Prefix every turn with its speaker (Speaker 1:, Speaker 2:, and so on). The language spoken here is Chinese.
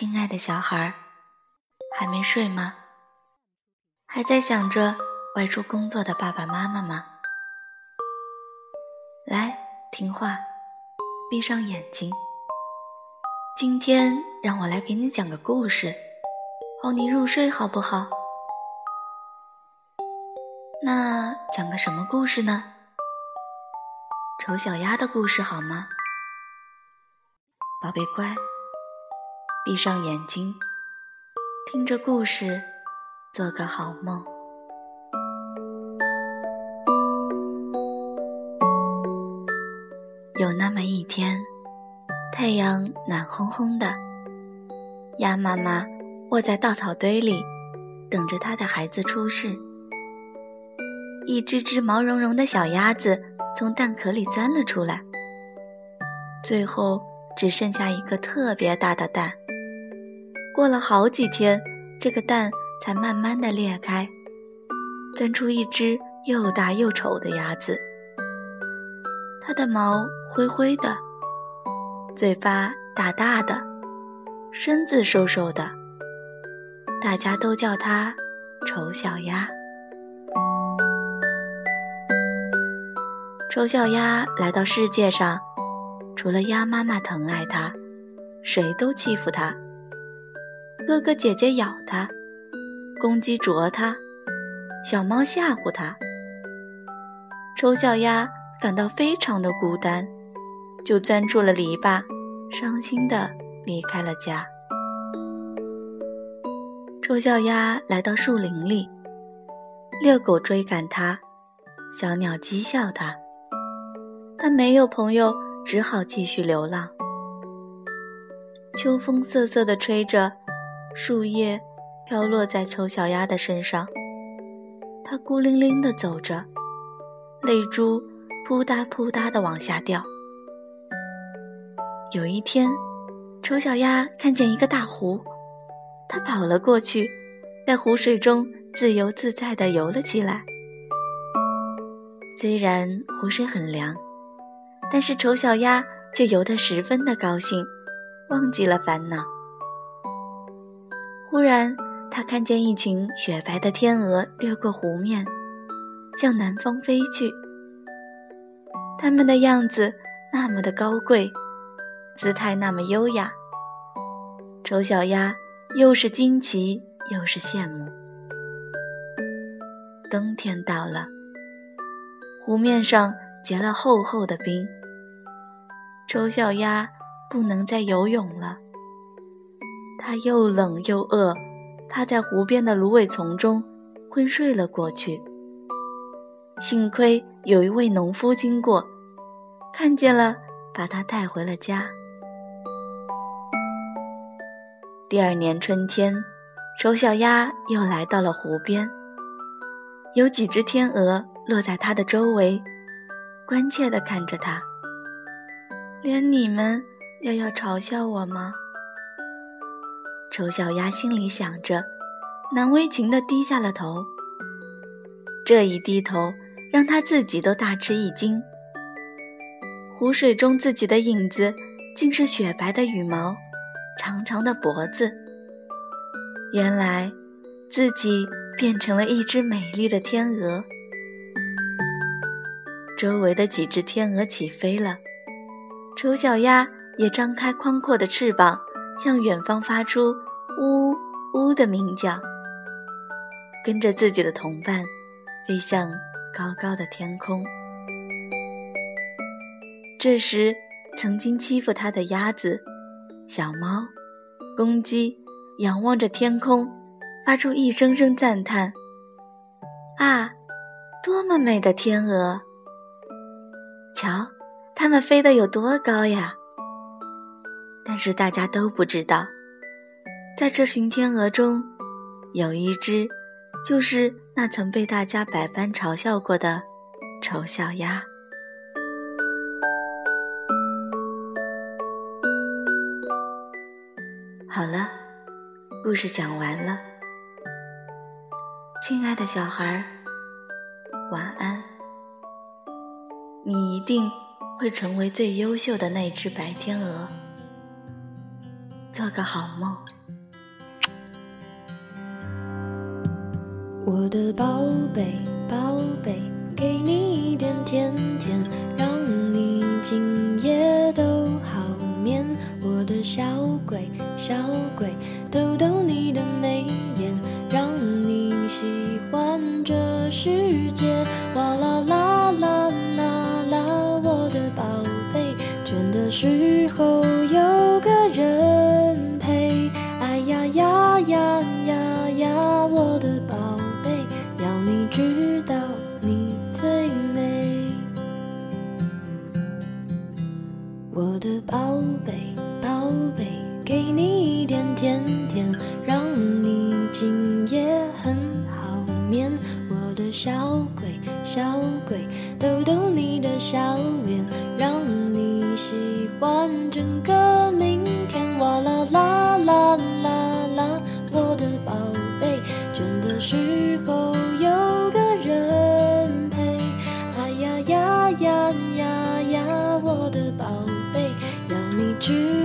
Speaker 1: 亲爱的小孩儿，还没睡吗？还在想着外出工作的爸爸妈妈吗？来，听话，闭上眼睛。今天让我来给你讲个故事，哄你入睡，好不好？那讲个什么故事呢？丑小鸭的故事好吗？宝贝乖，闭上眼睛，听着故事，做个好梦。有那么一天，太阳暖烘烘的，鸭妈妈卧在稻草堆里，等着它的孩子出世。一只只毛茸茸的小鸭子从蛋壳里钻了出来，最后只剩下一个特别大的蛋。过了好几天，这个蛋才慢慢的裂开，钻出一只又大又丑的鸭子。它的毛灰灰的，嘴巴大大的，身子瘦瘦的，大家都叫它丑小鸭。丑小鸭来到世界上，除了鸭妈妈疼爱它，谁都欺负它。哥哥姐姐咬它，公鸡啄它，小猫吓唬它。丑小鸭感到非常的孤单，就钻出了篱笆，伤心的离开了家。丑小鸭来到树林里，猎狗追赶它，小鸟讥笑它。它没有朋友，只好继续流浪。秋风瑟瑟地吹着，树叶飘落在丑小鸭的身上。它孤零零地走着，泪珠扑嗒扑嗒地往下掉。有一天，丑小鸭看见一个大湖，它跑了过去，在湖水中自由自在地游了起来。虽然湖水很凉。但是丑小鸭却游得十分的高兴，忘记了烦恼。忽然，他看见一群雪白的天鹅掠过湖面，向南方飞去。它们的样子那么的高贵，姿态那么优雅。丑小鸭又是惊奇又是羡慕。冬天到了，湖面上结了厚厚的冰。丑小鸭不能再游泳了，它又冷又饿，趴在湖边的芦苇丛中昏睡了过去。幸亏有一位农夫经过，看见了，把它带回了家。第二年春天，丑小鸭又来到了湖边，有几只天鹅落在它的周围，关切地看着它。连你们也要嘲笑我吗？丑小鸭心里想着，难为情地低下了头。这一低头，让他自己都大吃一惊。湖水中自己的影子，竟是雪白的羽毛，长长的脖子。原来，自己变成了一只美丽的天鹅。周围的几只天鹅起飞了。丑小鸭也张开宽阔的翅膀，向远方发出“呜呜”的鸣叫，跟着自己的同伴飞向高高的天空。这时，曾经欺负它的鸭子、小猫、公鸡仰望着天空，发出一声声赞叹：“啊，多么美的天鹅！瞧！”它们飞得有多高呀？但是大家都不知道，在这群天鹅中，有一只就是那曾被大家百般嘲笑过的丑小鸭。好了，故事讲完了，亲爱的小孩儿，晚安。你一定。会成为最优秀的那只白天鹅。做个好梦。
Speaker 2: 我的宝贝，知道你最美。我的宝贝，宝贝，给你一点甜甜，让你今夜很好眠。我的小鬼，小鬼，逗逗你的笑脸，让你喜欢整个 dream.